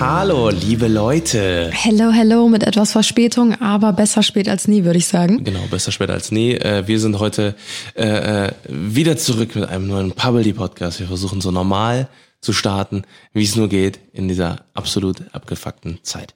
Hallo, liebe Leute. Hello, hello, mit etwas Verspätung, aber besser spät als nie, würde ich sagen. Genau, besser später als nie. Äh, Wir sind heute äh, äh, wieder zurück mit einem neuen Pubbly Podcast. Wir versuchen so normal zu starten, wie es nur geht in dieser absolut abgefuckten Zeit.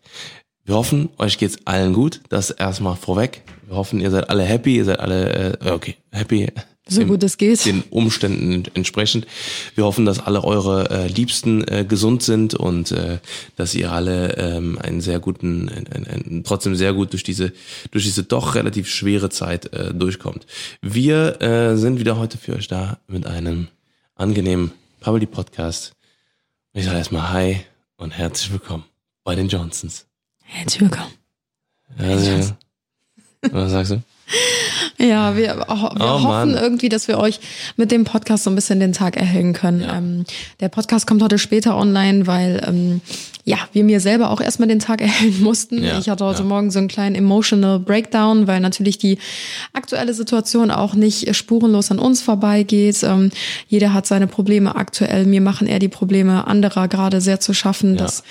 Wir hoffen, euch geht's allen gut. Das erstmal vorweg. Wir hoffen, ihr seid alle happy, ihr seid alle okay, happy. So gut es geht. Den Umständen entsprechend. Wir hoffen, dass alle eure äh, Liebsten äh, gesund sind und äh, dass ihr alle ähm, einen sehr guten, ein, ein, ein, trotzdem sehr gut durch diese, durch diese doch relativ schwere Zeit äh, durchkommt. Wir äh, sind wieder heute für euch da mit einem angenehmen Public Podcast. Ich sage erstmal Hi und herzlich willkommen bei den Johnsons. Herzlich willkommen. Also, was sagst du? Ja, wir, wir Oh, hoffen irgendwie, dass wir euch mit dem Podcast so ein bisschen den Tag erhellen können. Ähm, der Podcast kommt heute später online, weil ähm, ja, wir mir selber auch erstmal den Tag erhellen mussten. Ja, ich hatte heute ja. Morgen so einen kleinen emotional Breakdown, weil natürlich die aktuelle Situation auch nicht spurenlos an uns vorbeigeht. Ähm, jeder hat seine Probleme aktuell. Mir machen eher die Probleme anderer gerade sehr zu schaffen, dass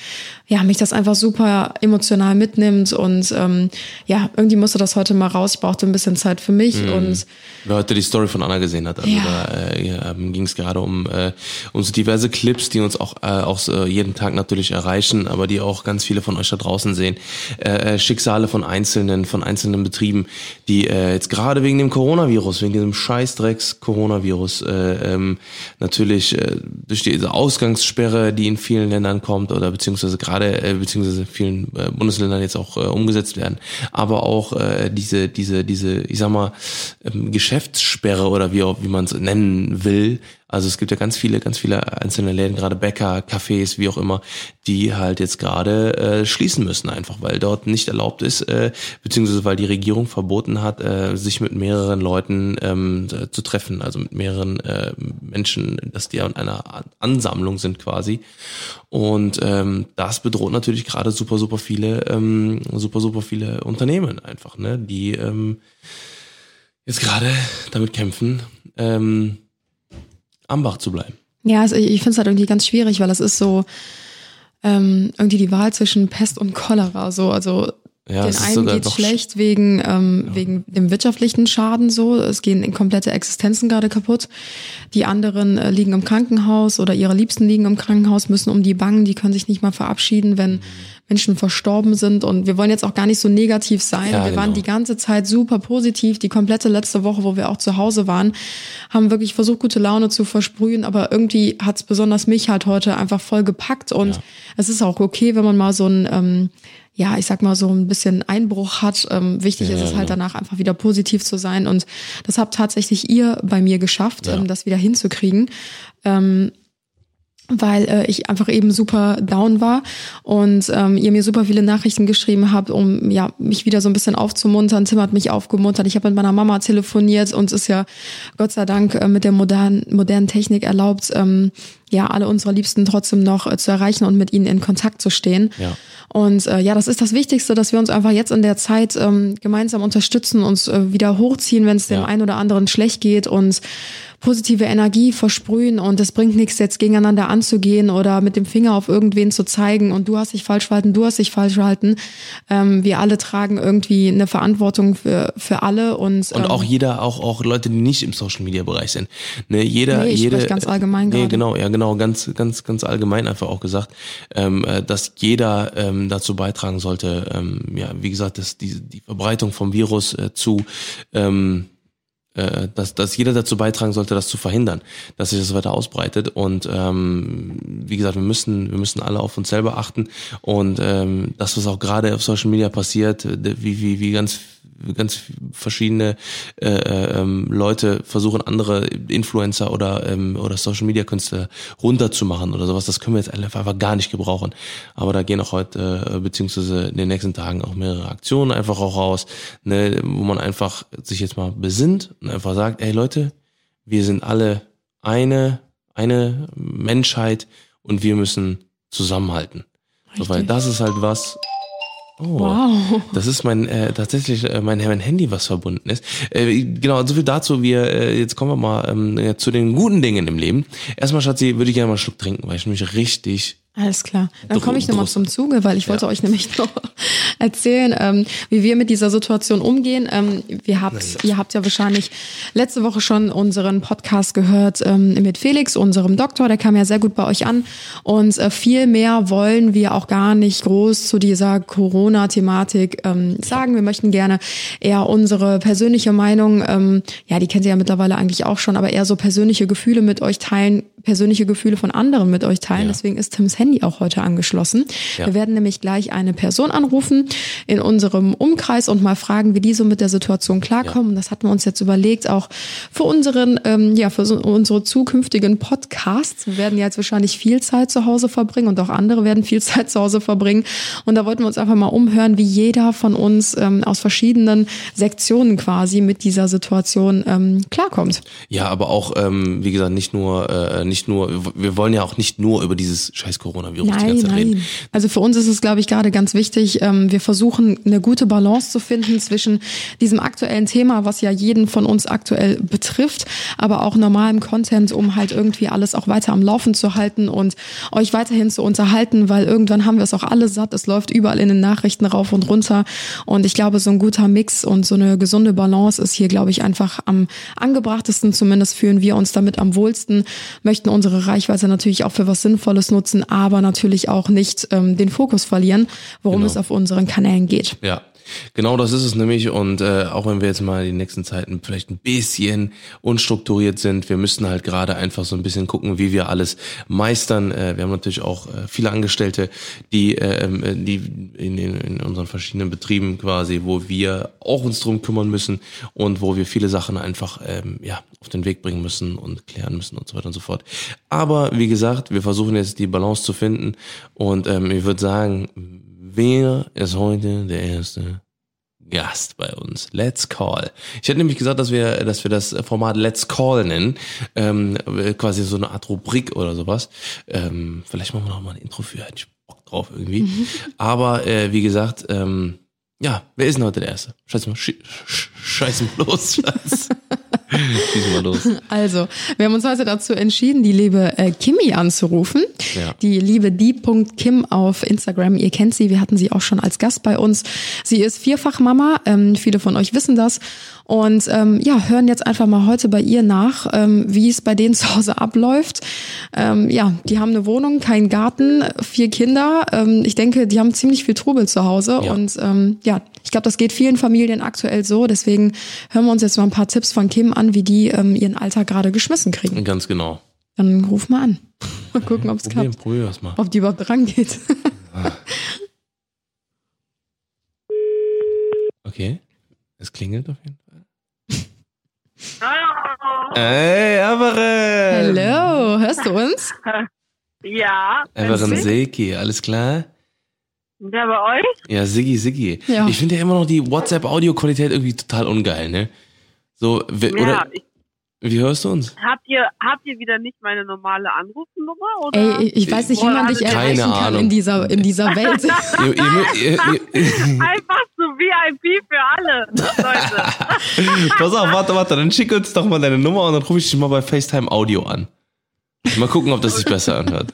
ja mich das einfach super emotional mitnimmt und ähm, ja, irgendwie musste das heute mal raus. Ich brauchte ein bisschen Zeit für mich und Wer heute die Story von Anna gesehen hat, also Ja. da äh, ähm, ging es gerade um, äh, um so diverse Clips, die uns auch, äh, auch so jeden Tag natürlich erreichen, aber die auch ganz viele von euch da draußen sehen. Äh, äh, Schicksale von einzelnen, von einzelnen Betrieben, die äh, jetzt gerade wegen dem Coronavirus, wegen diesem Scheißdrecks-Coronavirus, äh, ähm, natürlich äh, durch diese Ausgangssperre, die in vielen Ländern kommt oder beziehungsweise gerade äh, beziehungsweise in vielen äh, Bundesländern jetzt auch äh, umgesetzt werden, aber auch äh, diese diese diese ich sag mal ähm, Geschäftssperre oder wie auch wie man es nennen will. Also es gibt ja ganz viele ganz viele einzelne Läden, gerade Bäcker, Cafés, wie auch immer, die halt jetzt gerade äh, schließen müssen einfach, weil dort nicht erlaubt ist, äh, beziehungsweise weil die Regierung verboten hat, äh, sich mit mehreren Leuten ähm, zu treffen, also mit mehreren äh, Menschen, dass die an einer Ansammlung sind quasi. Und ähm, das bedroht natürlich gerade super, super viele, ähm, super, super viele Unternehmen einfach, ne, die ähm, jetzt gerade damit kämpfen, ähm, am Bach zu bleiben. Ja, also ich finde es halt irgendwie ganz schwierig, weil es ist so ähm, irgendwie die Wahl zwischen Pest und Cholera. So, also Ja, den es einen noch schlecht wegen ähm, wegen dem wirtschaftlichen Schaden. So, es gehen in komplette Existenzen gerade kaputt. Die anderen äh, liegen im Krankenhaus oder ihre Liebsten liegen im Krankenhaus, müssen um die bangen. Die können sich nicht mal verabschieden, Mhm. wenn Menschen verstorben sind. Und wir wollen jetzt auch gar nicht so negativ sein. Ja, wir waren genau. die ganze Zeit super positiv. Die komplette letzte Woche, wo wir auch zu Hause waren, haben wirklich versucht, gute Laune zu versprühen. Aber irgendwie hat's besonders mich halt heute einfach voll gepackt. Und Ja. es ist auch okay, wenn man mal so ein, ähm, ja, ich sag mal, so ein bisschen Einbruch hat. Ähm, wichtig Ja, ist es halt genau. danach einfach wieder positiv zu sein. Und das habt tatsächlich ihr bei mir geschafft, Ja. ähm, das wieder hinzukriegen. Ähm, weil äh, ich einfach eben super down war und ähm, ihr mir super viele Nachrichten geschrieben habt, um ja mich wieder so ein bisschen aufzumuntern. Tim hat mich aufgemuntert. Ich habe mit meiner Mama telefoniert und es ist ja Gott sei Dank äh, mit der modernen modernen Technik erlaubt, ähm, ja alle unsere Liebsten trotzdem noch äh, zu erreichen und mit ihnen in Kontakt zu stehen. Ja. Und äh, ja, das ist das Wichtigste, dass wir uns einfach jetzt in der Zeit ähm, gemeinsam unterstützen, uns äh, wieder hochziehen, wenn es dem Ja. einen oder anderen schlecht geht und positive Energie versprühen und es bringt nichts, jetzt gegeneinander anzugehen oder mit dem Finger auf irgendwen zu zeigen und du hast dich falsch verhalten, du hast dich falsch verhalten. Ähm, wir alle tragen irgendwie eine Verantwortung für, für alle und, Und ähm, auch jeder, auch, auch Leute, die nicht im Social Media Bereich sind. Ne, jeder, Nee, ich jede, ganz allgemein nee, gerade. genau, ja, genau, ganz, ganz, ganz allgemein einfach auch gesagt, ähm, äh, dass jeder ähm, dazu beitragen sollte, ähm, ja, wie gesagt, dass die, die Verbreitung vom Virus äh, zu, ähm, äh, dass, dass jeder dazu beitragen sollte, das zu verhindern, dass sich das weiter ausbreitet. Und ähm, wie gesagt, wir müssen, wir müssen alle auf uns selber achten. Und ähm, das, was auch gerade auf Social Media passiert, äh, wie, wie, wie ganz ganz verschiedene äh, äh, ähm, Leute versuchen andere Influencer oder ähm, oder Social Media Künstler runterzumachen oder sowas, das können wir jetzt einfach gar nicht gebrauchen. Aber da gehen auch heute äh, beziehungsweise in den nächsten Tagen auch mehrere Aktionen einfach auch raus, ne, wo man einfach sich jetzt mal besinnt und einfach sagt, ey Leute, wir sind alle eine eine Menschheit und wir müssen zusammenhalten. So, weil das ist halt was, Oh, Wow. das ist mein äh, tatsächlich äh, mein, mein Handy, was verbunden ist. Äh, genau, so viel dazu. Wir äh, jetzt kommen wir mal ähm, zu den guten Dingen im Leben. Erstmal, Schatzi, würde ich gerne mal einen Schluck trinken, weil ich mich richtig Alles klar. Dann komme ich nochmal zum Zuge, weil ich wollte Ja. euch nämlich noch erzählen, ähm, wie wir mit dieser Situation umgehen. Ähm, wir habt, ihr habt ja wahrscheinlich letzte Woche schon unseren Podcast gehört ähm, mit Felix, unserem Doktor. Der kam ja sehr gut bei euch an. Und äh, viel mehr wollen wir auch gar nicht groß zu dieser Corona-Thematik ähm, sagen. Wir möchten gerne eher unsere persönliche Meinung, ähm, ja, die kennt ihr ja mittlerweile eigentlich auch schon, aber eher so persönliche Gefühle mit euch teilen, persönliche Gefühle von anderen mit euch teilen. Ja. Deswegen ist Tims Handy auch heute angeschlossen. Ja. Wir werden nämlich gleich eine Person anrufen in unserem Umkreis und mal fragen, wie die so mit der Situation klarkommen. Das hatten wir uns jetzt überlegt, auch für unseren, ähm, ja, für so, unsere zukünftigen Podcasts. Wir werden ja jetzt wahrscheinlich viel Zeit zu Hause verbringen und auch andere werden viel Zeit zu Hause verbringen. Und da wollten wir uns einfach mal umhören, wie jeder von uns ähm, aus verschiedenen Sektionen quasi mit dieser Situation ähm, klarkommt. Ja, aber auch, ähm, wie gesagt, nicht nur, äh, nicht nur, wir wollen ja auch nicht nur über dieses scheiß Coronavirus die Nein, ganze Zeit reden. nein. Also für uns ist es, glaube ich, gerade ganz wichtig. Ähm, wir versuchen eine gute Balance zu finden zwischen diesem aktuellen Thema, was ja jeden von uns aktuell betrifft, aber auch normalem Content, um halt irgendwie alles auch weiter am Laufen zu halten und euch weiterhin zu unterhalten, weil irgendwann haben wir es auch alle satt. Es läuft überall in den Nachrichten rauf und runter. Und ich glaube, so ein guter Mix und so eine gesunde Balance ist hier, glaube ich, einfach am angebrachtesten. Zumindest fühlen wir uns damit am wohlsten, möchten unsere Reichweite natürlich auch für was Sinnvolles nutzen, aber natürlich auch nicht ähm, den Fokus verlieren, worum Genau. es auf unseren Kanälen geht. Ja, genau das ist es nämlich. Und äh, auch wenn wir jetzt mal die nächsten Zeiten vielleicht ein bisschen unstrukturiert sind, wir müssen halt gerade einfach so ein bisschen gucken, wie wir alles meistern. Äh, wir haben natürlich auch äh, viele Angestellte, die, äh, ähm, äh, die in, in, in unseren verschiedenen Betrieben quasi, wo wir auch uns drum kümmern müssen und wo wir viele Sachen einfach ähm, ja auf den Weg bringen müssen und klären müssen und so weiter und so fort. Aber wie gesagt, wir versuchen jetzt die Balance zu finden und ähm, ich würde sagen, wer ist heute der erste Gast bei uns? Let's Call. Ich hätte nämlich gesagt, dass wir, dass wir das Format Let's Call nennen, ähm, quasi so eine Art Rubrik oder sowas. Ähm, vielleicht machen wir noch mal ein Intro für, hätte ich Bock drauf irgendwie. Aber äh, wie gesagt, ähm, ja, wer ist denn heute der Erste? Scheiß mal, sch sch scheiß mal los, Schatz. Schieß mal los. Also, wir haben uns heute dazu entschieden, die liebe äh, Kimi anzurufen. Ja. Die liebe die.kim auf Instagram. Ihr kennt sie, wir hatten sie auch schon als Gast bei uns. Sie ist Vierfachmama, ähm, viele von euch wissen das. Und ähm, ja, hören jetzt einfach mal heute bei ihr nach, ähm, wie es bei denen zu Hause abläuft. Ähm, ja, die haben eine Wohnung, keinen Garten, vier Kinder. Ähm, ich denke, die haben ziemlich viel Trubel zu Hause. Ja. Und ähm, ja, ich glaube, das geht vielen Familien aktuell so. Deswegen hören wir uns jetzt mal ein paar Tipps von Kim an, wie die ähm, ihren Alltag gerade geschmissen kriegen. Ganz genau. Dann ruf mal an. Mal gucken, ob es klappt. probier das mal. Ob die überhaupt rangeht. Okay. Es klingelt auf jeden Fall. Hallo. Hey, Everin! Hallo, hörst du uns? Ja. Everin? Seki, alles klar? Ja, bei euch? Ja, Siggi, Siggi. Ja. Ich finde ja immer noch die WhatsApp-Audioqualität irgendwie total ungeil, ne? So, we- Ja. oder Ich, wie hörst du uns? habt, ihr, habt ihr wieder nicht meine normale Anrufnummer? Oder? Ey, ich weiß nicht, wie man dich Keine erreichen kann Ahnung. in dieser, in dieser Welt. Einfach so VIP für alle, Leute. pass auf, warte, warte, dann schick uns doch mal deine Nummer und dann rufe ich dich mal bei FaceTime Audio an. Mal gucken, ob das sich besser anhört.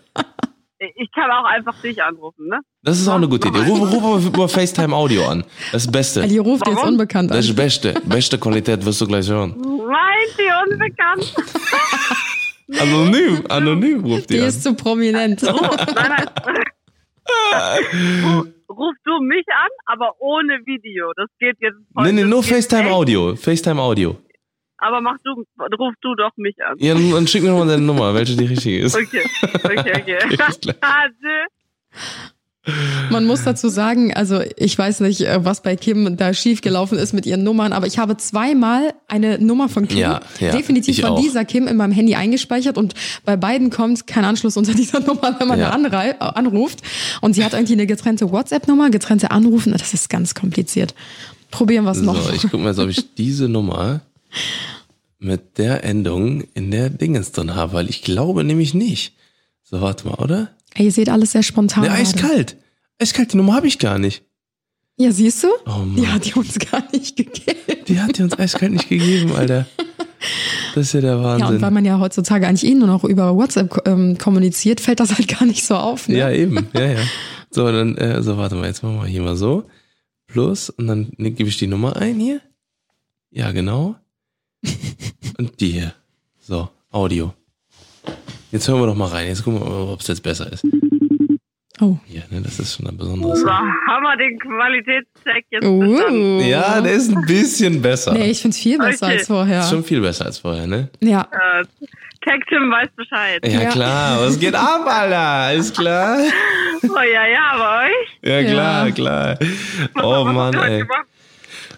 Ich kann auch einfach dich anrufen, ne? Das ist auch eine gute Idee. Ruf, ruf über FaceTime Audio an. Das Beste. Die ruft jetzt Warum? unbekannt Das ist an. das Beste. Beste Qualität wirst du gleich hören. Meint ihr unbekannt? Anonym, anonym ruft Die die an. ist zu prominent. Ruf, nein, nein. Ruf du mich an, aber ohne Video. Das geht jetzt. Nee, nee, nur FaceTime echt. Audio. FaceTime Audio. Aber mach du, ruf du doch mich an. Ja, dann schick mir mal deine Nummer, welche die richtige ist. Okay, okay, okay. Tschö. Man muss dazu sagen, also ich weiß nicht, äh, was bei Kim da schiefgelaufen ist mit ihren Nummern, aber ich habe zweimal eine Nummer von Kim, Ja, ja, definitiv von auch. dieser Kim in meinem Handy eingespeichert und bei beiden kommt kein Anschluss unter dieser Nummer, wenn man Ja. da äh, anruft. Und sie hat irgendwie eine getrennte WhatsApp-Nummer, getrennte Anrufen, das ist ganz kompliziert. Probieren wir es noch. So, ich guck mal jetzt, ob ich diese Nummer mit der Endung in der Dingens drin habe, weil ich glaube nämlich nicht. So, warte mal, oder? Ey, ihr seht alles sehr spontan. Ne, eiskalt. Eiskalt, die Nummer habe ich gar nicht. Ja, siehst du? Oh. Die hat die uns gar nicht gegeben. Die hat die uns eiskalt nicht gegeben, Alter. Das ist ja der Ja, und Wahnsinn. weil man ja heutzutage eigentlich eh nur noch über WhatsApp ähm, kommuniziert, fällt das halt gar nicht so auf. Ne? Ja, eben, ja, ja. So, dann, äh, so, warte mal, jetzt machen wir hier mal so. Plus, und dann ne, gebe ich die Nummer ein hier. Ja, genau. Und die hier. So, Audio. Jetzt hören wir doch mal rein. Jetzt gucken wir mal, ob es jetzt besser ist. Oh. Hier, ne, das ist schon ein besonderes. So, haben wir den Qualitätscheck jetzt Uh. bestanden. Ja, der ist ein bisschen besser. Nee, ich find's viel besser Okay. als vorher. Ist schon viel besser als vorher, ne? Ja. Äh, Tag Tim weiß Bescheid. Ja, Ja. klar. Was geht ab, Alter? Alles klar? Oh ja, ja, bei euch. Ja, klar, Ja. klar. Was- Oh Mann, ey. gemacht?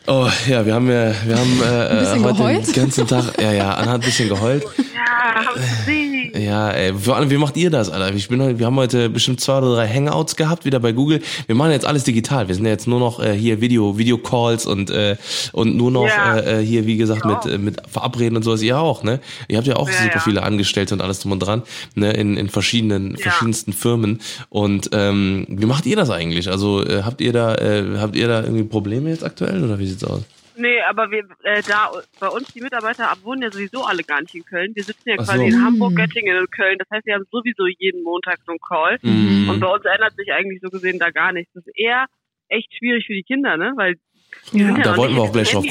Oh, ja, wir haben ja, wir haben äh, bisschen heute geheult? den ganzen Tag, ja, ja, Anna hat ein bisschen geheult. Ja, hab gesehen. Ja, ey, vor allem, wie macht ihr das, Alter? Ich bin heute, wir haben heute bestimmt zwei oder drei Hangouts gehabt, wieder bei Google. Wir machen jetzt alles digital. Wir sind ja jetzt nur noch äh, hier Video, Videocalls und äh, und nur noch Ja. äh, äh, hier, wie gesagt, mit äh, mit Verabreden und sowas. Ihr auch, ne? Ihr habt ja auch Ja, super ja. viele Angestellte und alles drum und dran, ne? In in verschiedenen Ja. verschiedensten Firmen. Und ähm, wie macht ihr das eigentlich? Also äh, habt ihr da äh, habt ihr da irgendwie Probleme jetzt aktuell oder wie sieht's aus? Nee, aber wir, äh, da, bei uns, die Mitarbeiter ab- wohnen ja sowieso alle gar nicht in Köln. Wir sitzen ja Ach quasi so. in Mhm. Hamburg, Göttingen und Köln. Das heißt, wir haben sowieso jeden Montag so einen Call. Mhm. Und bei uns ändert sich eigentlich so gesehen da gar nichts. Das ist eher echt schwierig für die Kinder, ne? Weil die Ja. sind ja Da noch wollten nicht wir auch gleich drauf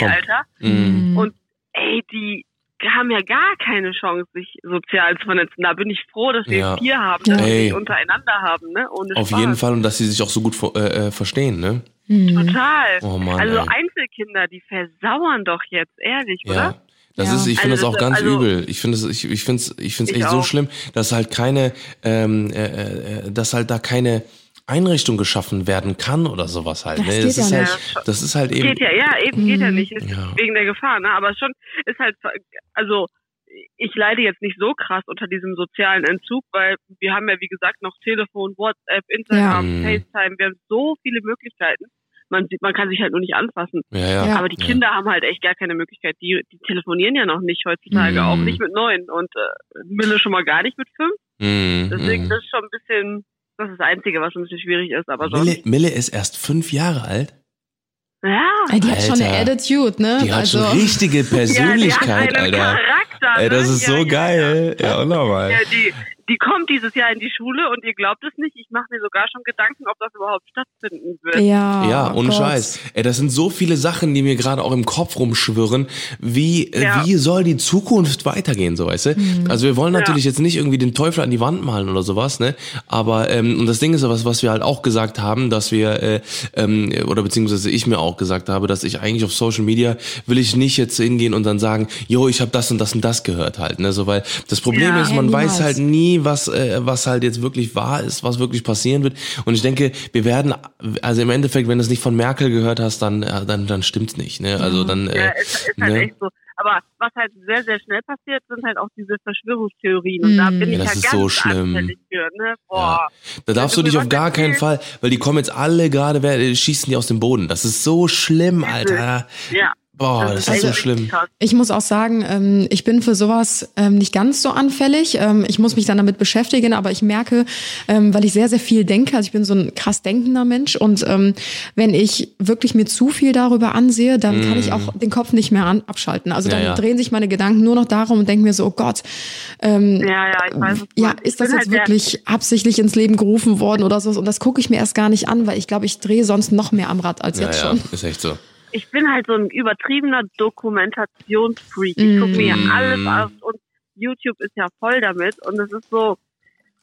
kommen. Mhm. Und ey, die haben ja gar keine Chance, sich sozial zu vernetzen. Da bin ich froh, dass wir Ja. es hier haben, dass wir untereinander haben, ne? Ohne Auf Spaß. jeden Fall und dass sie sich auch so gut äh, äh, verstehen, ne? Mhm. Total. Oh Mann, also ey. Einzelkinder, die versauern doch jetzt, ehrlich, Ja. oder? Das Ja. ist, ich finde Also das auch ganz also- übel. Ich finde es, ich, ich finde es, ich finde es echt so auch. schlimm, dass halt keine, ähm, äh, äh, dass halt da keine Einrichtung geschaffen werden kann oder sowas halt. Das ne? geht das ja ist halt, nicht. das ist halt eben. Geht ja, ja, eben geht ja Mhm. nicht. Ist Ja. Wegen der Gefahr, ne? Aber schon ist halt, also ich leide jetzt nicht so krass unter diesem sozialen Entzug, weil wir haben ja, wie gesagt, noch Telefon, WhatsApp, Instagram, Ja. FaceTime, wir haben so viele Möglichkeiten. Man sieht, man kann sich halt nur nicht anfassen. Ja, ja. Aber die Ja. Kinder haben halt echt gar keine Möglichkeit. Die, die telefonieren ja noch nicht heutzutage, Mhm. auch nicht mit neun und äh, Mille schon mal gar nicht mit fünf. Mhm, Deswegen, das ist schon ein bisschen, das ist das Einzige, was ein bisschen schwierig ist, aber sonst. Mille, Mille ist erst fünf Jahre alt. Ja. Die hat schon eine Alter. Attitude, ne? Die hat also, schon richtige ja, die Persönlichkeit, hat einen Alter. Charakter. Ey, das ne? ist ja, so ja, geil. Ja, unnormal. Ja, die, die kommt dieses Jahr in die Schule und ihr glaubt es nicht. Ich mache mir sogar schon Gedanken, ob das überhaupt stattfinden wird. ja, Ja, oh ohne Gott. Scheiß. Ey, das sind so viele Sachen, die mir gerade auch im Kopf rumschwirren. Wie, äh, Ja. wie soll die Zukunft weitergehen, so weißt du? Also wir wollen Ja. natürlich jetzt nicht irgendwie den Teufel an die Wand malen oder sowas, ne? Aber ähm, und das Ding ist ja was, was wir halt auch gesagt haben, dass wir äh, ähm, oder beziehungsweise ich mir auch gesagt habe, dass ich eigentlich auf Social Media will ich nicht jetzt hingehen und dann sagen, jo, ich habe das und das und das gehört halt, ne? So weil das Problem Ja. ist, man Ja, weiß halt nie, was äh, was halt jetzt wirklich wahr ist, was wirklich passieren wird. Und ich denke, wir werden, also im Endeffekt, wenn du es nicht von Merkel gehört hast, dann äh, dann dann stimmt's nicht. Ne? Also dann Ja, äh, ist, ist halt ne? echt so. Aber was halt sehr, sehr schnell passiert, sind halt auch diese Verschwörungstheorien. Und da Mm. bin Ja, ich das ja ist ganz so schlimm. anfällig für. Ne? Boah. da darfst du dich auf gar keinen Fall, weil die kommen jetzt alle gerade, äh, schießen die aus dem Boden. Das ist so schlimm, Alter. Ja. Boah, das ist so echt schlimm. Ich muss auch sagen, ähm, ich bin für sowas ähm, nicht ganz so anfällig. Ähm, ich muss mich dann damit beschäftigen, aber ich merke, ähm, weil ich sehr, sehr viel denke, also ich bin so ein krass denkender Mensch und ähm, wenn ich wirklich mir zu viel darüber ansehe, dann kann ich auch den Kopf nicht mehr an, abschalten. Also Ja, dann ja. drehen sich meine Gedanken nur noch darum und denke mir so, oh Gott, ähm, Ja, ja, ich weiß. ja, ist das jetzt halt wirklich absichtlich ins Leben gerufen worden oder so? Und das gucke ich mir erst gar nicht an, weil ich glaube, ich drehe sonst noch mehr am Rad als Ja, jetzt ja, schon. ist echt so. Ich bin halt so ein übertriebener Dokumentationsfreak. Ich gucke mir Mm. alles auf und YouTube ist ja voll damit und es ist so,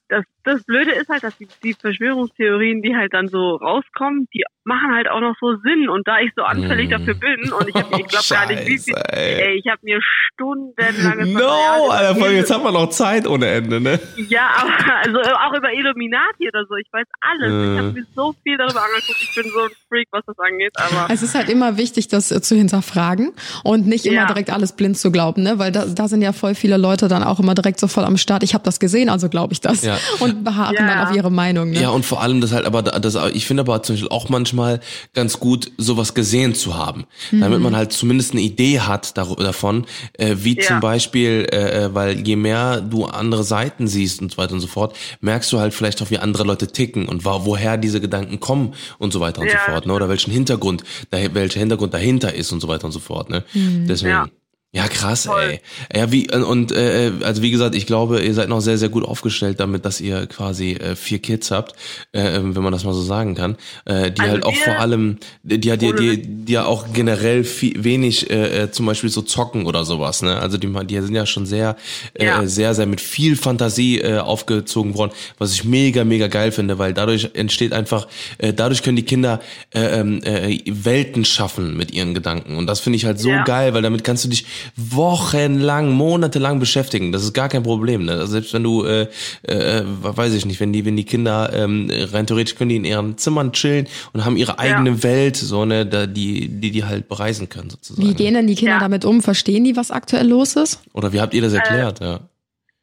das, das Blöde ist halt, dass die, die Verschwörungstheorien, die halt dann so rauskommen, die machen halt auch noch so Sinn und da ich so anfällig Mm. dafür bin und ich, hab, ich glaube gar nicht, wie viel, ey. ey, ich habe mir stundenlanges No, Alter, Il- jetzt haben wir noch Zeit ohne Ende, ne? Ja, aber also auch über Illuminati oder so, ich weiß alles. Äh. Ich habe mir so viel darüber angeguckt, ich bin so ein Freak, was das angeht, aber Es ist halt immer wichtig, das äh, zu hinterfragen und nicht immer Ja. direkt alles blind zu glauben, ne? Weil da, da sind ja voll viele Leute dann auch immer direkt so voll am Start. Ich habe das gesehen, also glaube ich das. Ja, und beharren Ja. dann auf ihre Meinung. Ne? Ja, und vor allem das halt, aber das, ich finde aber zum Beispiel auch manchmal ganz gut, sowas gesehen zu haben. Damit man halt zumindest eine Idee hat davon, äh, wie Ja. zum Beispiel, äh, äh, weil je mehr du andere Seiten siehst und so weiter und so fort, merkst du halt vielleicht auch, wie andere Leute ticken und woher diese Gedanken kommen und so weiter und Ja, so fort, ne? Oder welchen Hintergrund, da, welcher Hintergrund dahinter ist und so weiter und so fort, ne? Deswegen. Ja. Krass, Voll. ey. Ja, wie und äh, also wie gesagt, ich glaube, ihr seid noch sehr sehr gut aufgestellt damit, dass ihr quasi äh, vier Kids habt, äh, wenn man das mal so sagen kann, äh, die Also halt auch vor allem, die, die, die, die, die ja auch generell viel, wenig äh, äh, zum Beispiel so zocken oder sowas, ne? Also die, die sind ja schon sehr äh, Ja. sehr sehr mit viel Fantasie äh, aufgezogen worden, was ich mega mega geil finde, weil dadurch entsteht einfach, äh, dadurch können die Kinder äh, ähm, äh, Welten schaffen mit ihren Gedanken und das finde ich halt so Ja. geil, weil damit kannst du dich wochenlang, monatelang beschäftigen. Das ist gar kein Problem. Ne? Also selbst wenn du, äh, äh, weiß ich nicht, wenn die, wenn die Kinder ähm, rein theoretisch können die in ihren Zimmern chillen und haben ihre eigene Welt, so ne, da, die, die die halt bereisen können sozusagen. Wie gehen denn die Kinder Ja. damit um? Verstehen die, was aktuell los ist? Oder wie habt ihr das erklärt? ja.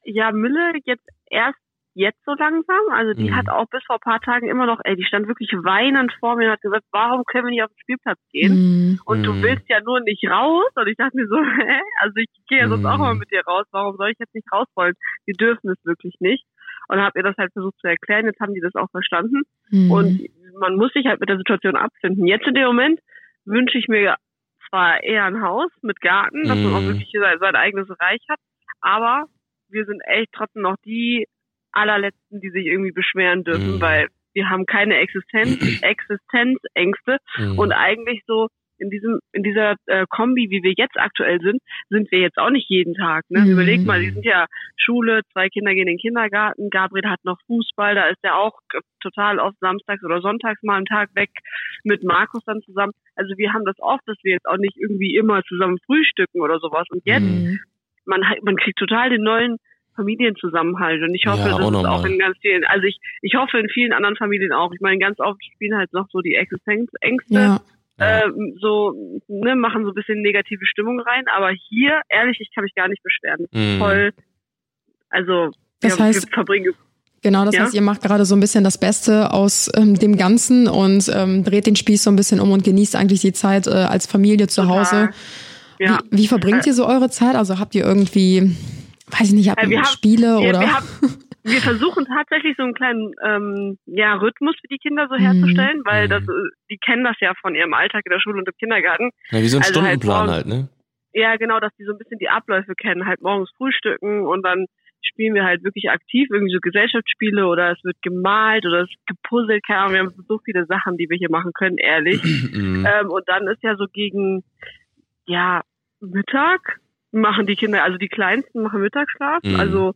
Ja, Mülle jetzt erst jetzt so langsam. Also die Mhm. hat auch bis vor ein paar Tagen immer noch, ey, die stand wirklich weinend vor mir und hat gesagt, warum können wir nicht auf den Spielplatz gehen? Hm. Und du Mhm. willst ja nur nicht raus. Und ich dachte mir so, hä? Also ich gehe ja sonst Mhm. auch mal mit dir raus. Warum soll ich jetzt nicht raus wollen? Wir dürfen es wirklich nicht. Und habe ihr das halt versucht zu erklären. Jetzt haben die das auch verstanden. Hm. Und man muss sich halt mit der Situation abfinden. Jetzt in dem Moment wünsche ich mir zwar eher ein Haus mit Garten, dass man auch Mhm. wirklich sein, sein eigenes Reich hat, aber wir sind echt trotzdem noch die allerletzten, die sich irgendwie beschweren dürfen, Mhm. weil wir haben keine Existenz, Existenzängste Mhm. und eigentlich so in diesem, in dieser äh, Kombi, wie wir jetzt aktuell sind, sind wir jetzt auch nicht jeden Tag. Ne? Mhm. Überleg mal, die sind ja Schule, zwei Kinder gehen in den Kindergarten, Gabriel hat noch Fußball, da ist er auch total oft samstags oder sonntags mal einen Tag weg mit Markus dann zusammen. Also wir haben das oft, dass wir jetzt auch nicht irgendwie immer zusammen frühstücken oder sowas. Und jetzt, Hm. man, hat- man kriegt total den neuen Familienzusammenhalt. Und ich hoffe, Ja, das auch ist auch in ganz vielen, also ich, ich hoffe in vielen anderen Familien auch. Ich meine, ganz oft spielen halt noch so die Existenzängste Ja. Ja. ähm, so, ne, machen so ein bisschen negative Stimmung rein. Aber hier, ehrlich, ich kann mich gar nicht beschweren. Mhm. Voll, also, Das wir, heißt- wir verbringen, Genau, das Ja. heißt, ihr macht gerade so ein bisschen das Beste aus ähm, dem Ganzen und ähm, dreht den Spieß so ein bisschen um und genießt eigentlich die Zeit äh, als Familie zu Total. Hause. ja. Wie, wie verbringt ihr so eure Zeit? Also habt ihr irgendwie, weiß ich nicht, habt Äh, ihr wir haben- Spiele Wir, oder? wir, haben, wir versuchen tatsächlich so einen kleinen ähm, ja, Rhythmus für die Kinder so herzustellen, weil Mhm. das, äh, die kennen das ja von ihrem Alltag in der Schule und im Kindergarten. Ja, wie so ein also halt Stundenplan morgen- halt, ne? Ja, genau, dass die so ein bisschen die Abläufe kennen, halt morgens frühstücken und dann spielen wir halt wirklich aktiv irgendwie so Gesellschaftsspiele oder es wird gemalt oder es ist gepuzzelt, keine Ahnung, wir haben so viele Sachen, die wir hier machen können, ehrlich. Mhm. Ähm, und dann ist ja so gegen, ja, Mittag machen die Kinder, also die Kleinsten machen Mittagsschlaf. Mhm. Also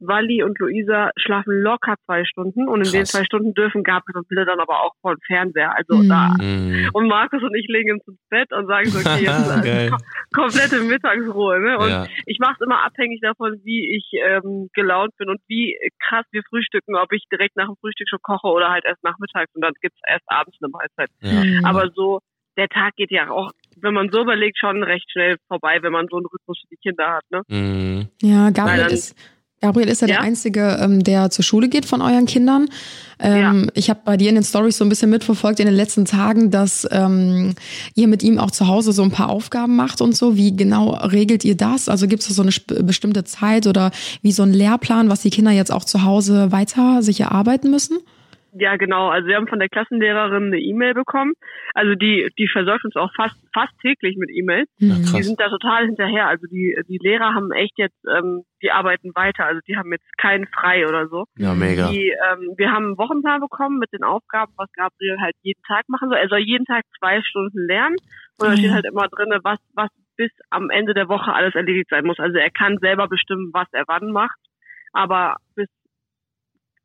Wally und Luisa schlafen locker zwei Stunden und in den Krass. zwei Stunden dürfen Gabriel und Wille dann aber auch vor dem Fernseher. Also Mhm. da. Mhm. Und Markus und ich legen uns ins Bett und sagen so, okay, jetzt ist also kom komplette Mittagsruhe. Ne? Und Ja. ich mache es immer abhängig davon, wie ich ähm, gelaunt bin und wie krass wir frühstücken, ob ich direkt nach dem Frühstück schon koche oder halt erst nachmittags und dann gibt's erst abends eine Mahlzeit. Ja. Mhm. Aber so, der Tag geht ja auch, wenn man so überlegt, schon recht schnell vorbei, wenn man so einen Rhythmus für die Kinder hat. Ne? Mhm. Ja, Gabriel dann- ist, Gabriel ist ja, der Ja? Einzige, ähm, der zur Schule geht von euren Kindern. Ähm, Ich habe bei dir in den Stories so ein bisschen mitverfolgt in den letzten Tagen, dass ähm, ihr mit ihm auch zu Hause so ein paar Aufgaben macht und so. Wie genau regelt ihr das? Also gibt es da so eine bestimmte Zeit oder wie so ein Lehrplan, was die Kinder jetzt auch zu Hause weiter sich erarbeiten müssen? Ja, genau. Also wir haben von der Klassenlehrerin eine E-Mail bekommen. Also die, die versorgt uns auch fast, fast täglich mit E-Mails. Ja, Mhm. Die sind da total hinterher. Also die, die Lehrer haben echt jetzt, ähm, die arbeiten weiter. Also die haben jetzt keinen frei oder so. Ja, mega. Die, ähm, wir haben einen Wochenplan bekommen mit den Aufgaben, was Gabriel halt jeden Tag machen soll. Er soll jeden Tag zwei Stunden lernen. Und da steht ja. halt immer drinne, was, was bis am Ende der Woche alles erledigt sein muss. Also er kann selber bestimmen, was er wann macht. Aber bis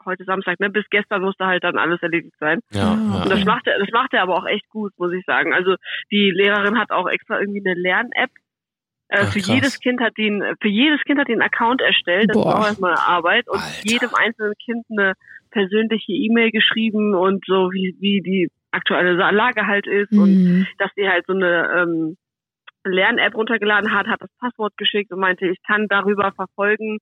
heute Samstag, ne, bis gestern musste halt dann alles erledigt sein. Ja, Und das macht er, das macht er aber auch echt gut, muss ich sagen. Also die Lehrerin hat auch extra irgendwie eine Lern-App. Äh, Ach, für krass. jedes Kind hat die, ein- für jedes Kind hat einen Account erstellt. Das Boah. ist auch erstmal eine Arbeit. Und Alter. jedem einzelnen Kind eine persönliche E-Mail geschrieben und so wie, wie die aktuelle Lage halt ist und Mhm. dass sie halt so eine ähm, Lern-App runtergeladen hat, hat das Passwort geschickt und meinte, ich kann darüber verfolgen,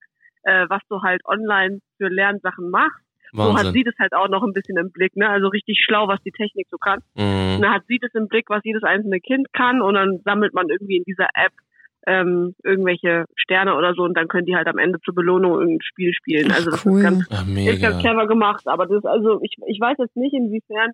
äh, was du halt online für Lernsachen machst. So hat sie das halt auch noch ein bisschen im Blick, ne? Also richtig schlau, was die Technik so kann. Mhm. Und dann hat sie das im Blick, was jedes einzelne Kind kann und dann sammelt man irgendwie in dieser App ähm, irgendwelche Sterne oder so und dann können die halt am Ende zur Belohnung irgendein Spiel spielen. Also das cool. ist ganz, Ach, ist ganz clever gemacht, aber das ist also, ich, ich weiß jetzt nicht, inwiefern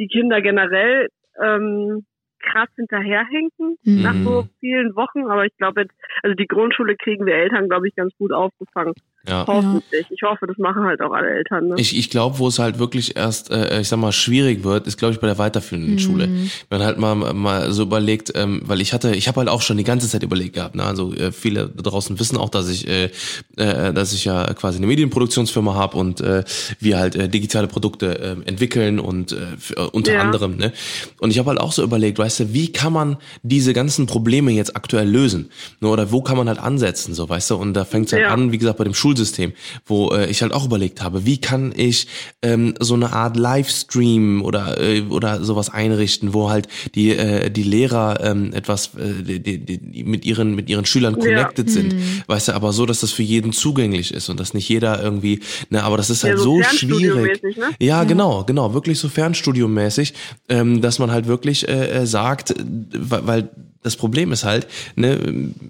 die Kinder generell ähm, krass hinterherhinken Mhm. nach so vielen Wochen, aber ich glaube jetzt, also die Grundschule kriegen wir Eltern, glaube ich, ganz gut aufgefangen. Ja. Hoffentlich. Ich hoffe, das machen halt auch alle Eltern. Ne? Ich, ich glaube, wo es halt wirklich erst, äh, ich sag mal, schwierig wird, ist, glaube ich, bei der weiterführenden Mhm. Schule. Wenn man halt mal, mal so überlegt, ähm, weil ich hatte, ich habe halt auch schon die ganze Zeit überlegt gehabt, ne? Also äh, viele da draußen wissen auch, dass ich, äh, äh, dass ich ja quasi eine Medienproduktionsfirma habe und äh, wir halt äh, digitale Produkte äh, entwickeln und äh, äh, unter Ja. anderem, ne? Und ich habe halt auch so überlegt, weißt du, wie kann man diese ganzen Probleme jetzt aktuell lösen? Ne? Oder wo kann man halt ansetzen, so, weißt du? Und da fängt es halt Ja. an, wie gesagt, bei dem Schulsystem, wo äh, ich halt auch überlegt habe, wie kann ich ähm, so eine Art Livestream oder äh, oder sowas einrichten, wo halt die äh, die Lehrer ähm, etwas äh, die, die, mit ihren mit ihren Schülern Ja. connected sind, weißt du, aber so, dass das für jeden zugänglich ist und dass nicht jeder irgendwie, ne, aber das ist Ja, halt so so schwierig. Ne? Ja, genau, genau, wirklich so Fernstudiomäßig, ähm, dass man halt wirklich äh, äh, sagt, äh, weil, weil das Problem ist halt, ne,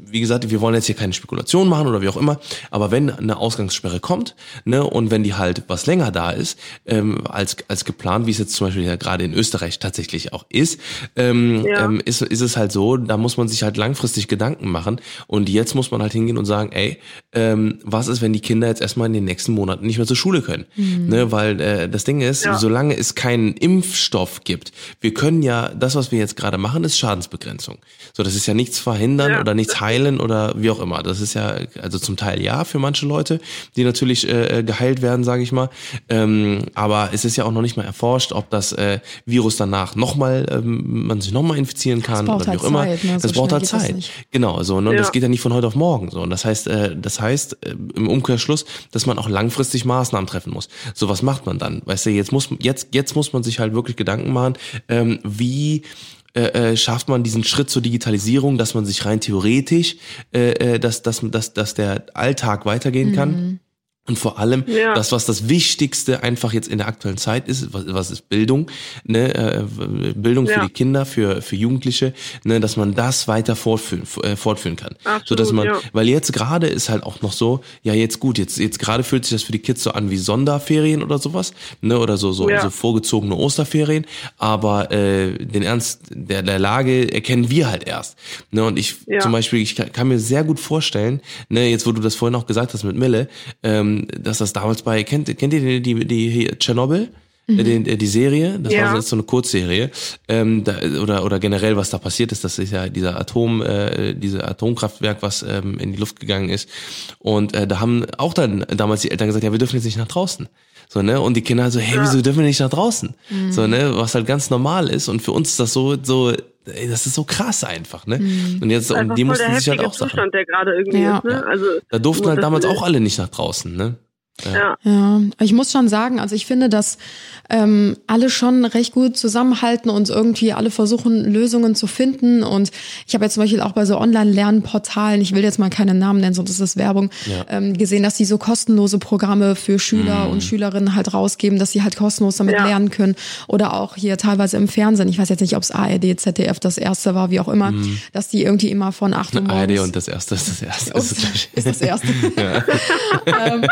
wie gesagt, wir wollen jetzt hier keine Spekulation machen oder wie auch immer, aber wenn eine Ausgangssperre kommt, ne, und wenn die halt was länger da ist, ähm, als, als geplant, wie es jetzt zum Beispiel ja gerade in Österreich tatsächlich auch ist, ähm, Ja. ähm, ist, ist es halt so, da muss man sich halt langfristig Gedanken machen und jetzt muss man halt hingehen und sagen, ey, ähm, was ist, wenn die Kinder jetzt erstmal in den nächsten Monaten nicht mehr zur Schule können? Ne, weil äh, das Ding ist, Ja. solange es keinen Impfstoff gibt, wir können ja, das, was wir jetzt gerade machen, ist Schadensbegrenzung. So, das ist ja nichts verhindern Ja. oder nichts heilen oder wie auch immer. Das ist ja, also zum Teil ja für manche Leute, die natürlich äh, geheilt werden, sage ich mal. Ähm, aber es ist ja auch noch nicht mal erforscht, ob das äh, Virus danach nochmal, ähm, man sich nochmal infizieren kann oder wie halt auch immer. Zeit, ne? So Das braucht halt Zeit. Genau, so. Ne? Und Ja. das geht ja nicht von heute auf morgen. So. Und das heißt, äh, das heißt äh, im Umkehrschluss, dass man auch langfristig Maßnahmen treffen muss. So, was macht man dann? Weißt du, jetzt muss jetzt jetzt muss man sich halt wirklich Gedanken machen, ähm, wie äh, äh, schafft man diesen Schritt zur Digitalisierung, dass man sich rein theoretisch, äh, äh, dass, dass, dass, dass der Alltag weitergehen kann. Und vor allem, Ja. das, was das Wichtigste einfach jetzt in der aktuellen Zeit ist, was, was ist Bildung, ne, äh, Bildung für Ja. die Kinder, für, für Jugendliche, ne, dass man das weiter fortführen, äh, fortführen kann. Absolut, so dass man, ja. weil jetzt gerade ist halt auch noch so, ja jetzt gut, jetzt, jetzt gerade fühlt sich das für die Kids so an wie Sonderferien oder sowas, ne, oder so, so, so vorgezogene Osterferien, aber äh, den Ernst der, der Lage erkennen wir halt erst. Ne, und ich zum Beispiel, ich kann, kann mir sehr gut vorstellen, ne, jetzt wo du das vorhin auch gesagt hast mit Mille, ähm, dass das damals bei, kennt, kennt ihr die, die, die Tschernobyl? Äh, Die, die Serie, das Ja. war so so eine Kurzserie, ähm, da, oder oder generell was da passiert ist, das ist ja dieser Atom, äh, diese Atomkraftwerk, was ähm, in die Luft gegangen ist, und äh, da haben auch dann damals die Eltern gesagt, ja, wir dürfen jetzt nicht nach draußen, so ne, und die Kinder so, hey, wieso dürfen wir nicht nach draußen, so ne, was halt ganz normal ist, und für uns ist das so so, ey, das ist so krass einfach, ne, und jetzt und die der mussten sich halt auch Sachen, Zustand, der gerade irgendwie Ja. ist. Ne? Also, da durften halt damals auch alle nicht nach draußen, ne. Ja. Ja, ich muss schon sagen, also ich finde, dass ähm, alle schon recht gut zusammenhalten und irgendwie alle versuchen, Lösungen zu finden. Und ich habe jetzt zum Beispiel auch bei so Online-Lernportalen, ich will jetzt mal keine Namen nennen, sonst ist das Werbung, Ja. ähm, gesehen, dass die so kostenlose Programme für Schüler und Schülerinnen halt rausgeben, dass sie halt kostenlos damit Ja. lernen können. Oder auch hier teilweise im Fernsehen, ich weiß jetzt nicht, ob es ARD, ZDF das erste war, wie auch immer, dass die irgendwie immer von 8 Uhr morgens... ARD und das erste ist das erste. Ups, ist das- erste. ähm,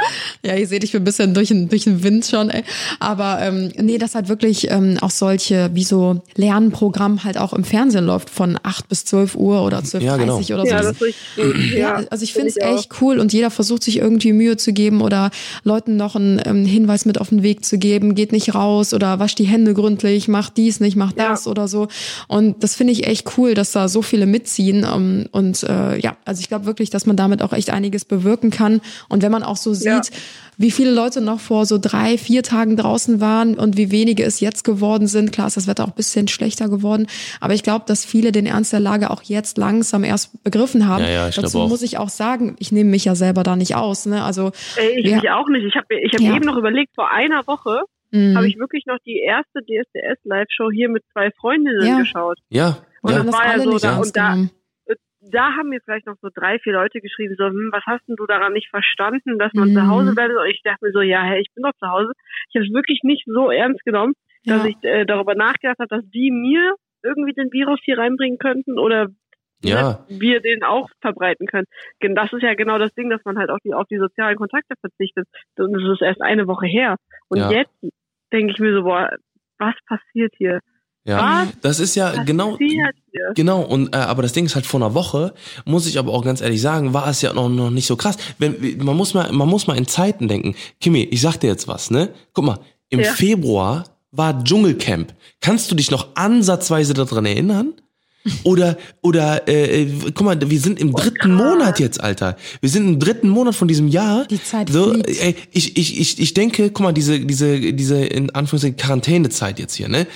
ja, ihr seht, ich bin ein bisschen durch den, durch den Wind schon, ey. Aber ähm, nee, dass halt wirklich ähm, auch solche, wie so Lernprogramm halt auch im Fernsehen läuft von 8 bis 12 Uhr oder 12.30 Ja, genau. oder so. Ja, Das das ist richtig ja, Ja, also ich find finde es auch. echt cool und jeder versucht sich irgendwie Mühe zu geben oder Leuten noch einen ähm, Hinweis mit auf den Weg zu geben, geht nicht raus oder wasch die Hände gründlich, mach dies nicht, mach Ja. das oder so. Und das finde ich echt cool, dass da so viele mitziehen. Ähm, und äh, ja, also ich glaube wirklich, dass man damit auch echt einiges bewirken kann. Und wenn man auch so sieht, Ja. Wie viele Leute noch vor so drei, vier Tagen draußen waren und wie wenige es jetzt geworden sind. Klar ist das Wetter auch ein bisschen schlechter geworden, aber ich glaube, dass viele den Ernst der Lage auch jetzt langsam erst begriffen haben. Ja, ja, ich Dazu muss ich auch sagen, ich nehme mich ja selber da nicht aus. Ne? Also Ey, ich Ja. auch nicht. Ich habe ich hab Ja. eben noch überlegt, vor einer Woche mh, habe ich wirklich noch die erste DSDS-Live-Show hier mit zwei Freundinnen Ja. geschaut. Ja, Und ja. das das war ja alle so da- und da- genommen. Da haben mir vielleicht noch so drei, vier Leute geschrieben, so, hm, was hast denn du daran nicht verstanden, dass man mhm. zu Hause bleibt? Und ich dachte mir so, ja, hey, ich bin doch zu Hause. Ich habe es wirklich nicht so ernst genommen, ja. dass ich äh, darüber nachgedacht habe, dass die mir irgendwie den Virus hier reinbringen könnten oder ja. wir den auch verbreiten können. Das ist ja genau das Ding, dass man halt auch die, auf die sozialen Kontakte verzichtet. Das ist erst eine Woche her. Und ja. jetzt denke ich mir so, boah, was passiert hier? Ja, das ist ja genau, genau. Und äh, aber das Ding ist halt vor einer Woche muss ich aber auch ganz ehrlich sagen, war es ja noch noch nicht so krass. Wenn man muss mal, man muss mal in Zeiten denken. Kimi, ich sag dir jetzt was, ne? Guck mal, im ja. Februar war Dschungelcamp. Kannst du dich noch ansatzweise daran erinnern? Oder, oder, äh, guck mal, wir sind im dritten oh, Monat jetzt, Alter. Wir sind im dritten Monat von diesem Jahr. Die Zeit so, ey, ich, ich, ich, ich denke, guck mal, diese, diese, diese, in Anführungszeichen, Quarantänezeit jetzt hier, ne?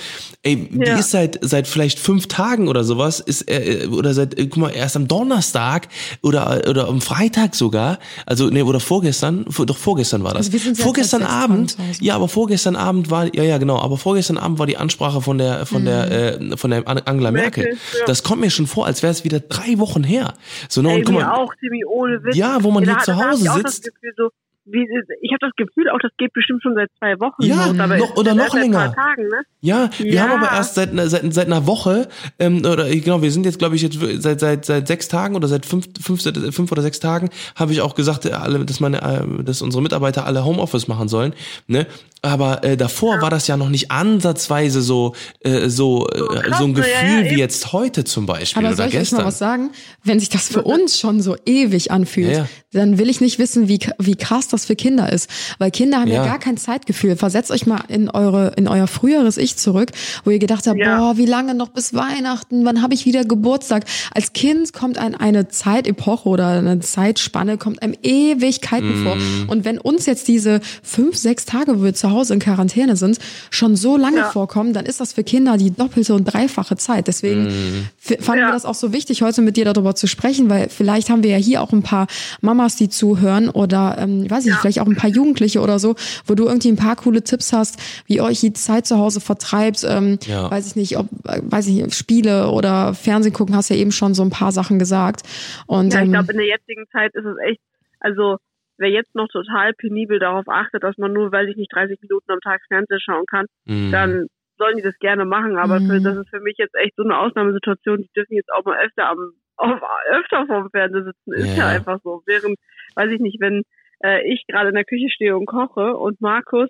Ey, ja. die ist seit, seit vielleicht fünf Tagen oder sowas, ist, äh, oder seit, äh, guck mal, erst am Donnerstag oder, oder am Freitag sogar, also, ne, oder vorgestern, vor, doch vorgestern war das. Also vorgestern Abend, ja, aber vorgestern Abend war, ja, ja, genau, aber vorgestern Abend war die Ansprache von der, von mhm. der, äh, von der Angela Merkel. Merkel das kommt mir schon vor, als wäre es wieder drei Wochen her. So, ne, Ey, und guck mal, auch, Timmy, ohne Witz. Ja, wo man ja, hier zu Hause sitzt. So, wie, ich habe das Gefühl, auch das geht bestimmt schon seit zwei Wochen. Ja, los, noch, oder noch länger. Tagen, ne? Ja, wir ja. haben aber erst seit, seit, seit einer Woche, ähm, oder genau, wir sind jetzt, glaube ich, jetzt seit, seit, seit sechs Tagen oder seit fünf, fünf, fünf oder sechs Tagen habe ich auch gesagt, alle, dass meine, äh, dass unsere Mitarbeiter alle Homeoffice machen sollen. Ne? Aber äh, davor ja. war das ja noch nicht ansatzweise so äh, so äh, so ein Gefühl ja, wie jetzt heute zum Beispiel Aber oder soll ich gestern. Mal was sagen? Wenn sich das für uns schon so ewig anfühlt, dann will ich nicht wissen, wie wie krass das für Kinder ist, weil Kinder haben ja, gar kein Zeitgefühl. Versetzt euch mal in eure in euer früheres Ich zurück, wo ihr gedacht habt, boah, wie lange noch bis Weihnachten? Wann habe ich wieder Geburtstag? Als Kind kommt ein eine Zeitepoche oder eine Zeitspanne kommt einem Ewigkeiten mm. vor. Und wenn uns jetzt diese fünf sechs Tage, wir zu Hause in Quarantäne sind, schon so lange ja. vorkommen, dann ist das für Kinder die doppelte und dreifache Zeit. Deswegen mm. fanden ja. wir das auch so wichtig, heute mit dir darüber zu sprechen, weil vielleicht haben wir ja hier auch ein paar Mamas, die zuhören oder, ähm, weiß ich, ja. vielleicht auch ein paar Jugendliche oder so, wo du irgendwie ein paar coole Tipps hast, wie ihr euch die Zeit zu Hause vertreibt. Ähm, weiß ich nicht, ob, äh, weiß ich nicht, Spiele oder Fernsehen gucken, hast ja eben schon so ein paar Sachen gesagt. Und, ja, ich ähm, glaube, in der jetzigen Zeit ist es echt, also wer jetzt noch total penibel darauf achtet, dass man nur, weil ich nicht 30 Minuten am Tag Fernsehen schauen kann, mhm. dann sollen die das gerne machen. Aber mhm. für, das ist für mich jetzt echt so eine Ausnahmesituation. Die dürfen jetzt auch mal öfter am auf, öfter vorm Fernseher sitzen. Ist ja. ja einfach so. Während, weiß ich nicht, wenn äh, ich gerade in der Küche stehe und koche und Markus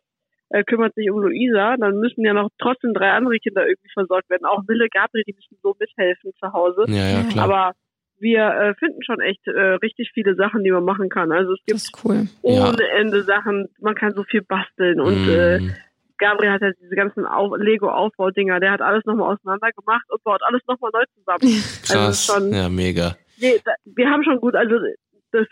äh, kümmert sich um Luisa, dann müssen ja noch trotzdem drei andere Kinder irgendwie versorgt werden. Auch Wille, Gabriel, die müssen so mithelfen zu Hause. Ja, ja, klar. Aber wir äh, finden schon echt äh, richtig viele Sachen, die man machen kann. Also es gibt cool. ohne ja. Ende Sachen, man kann so viel basteln und mm. äh, Gabriel hat ja diese ganzen Lego-Aufbaudinger, der hat alles nochmal auseinander gemacht und baut alles nochmal neu zusammen. Krass, also schon, ja, mega. Wir, wir haben schon gut, also das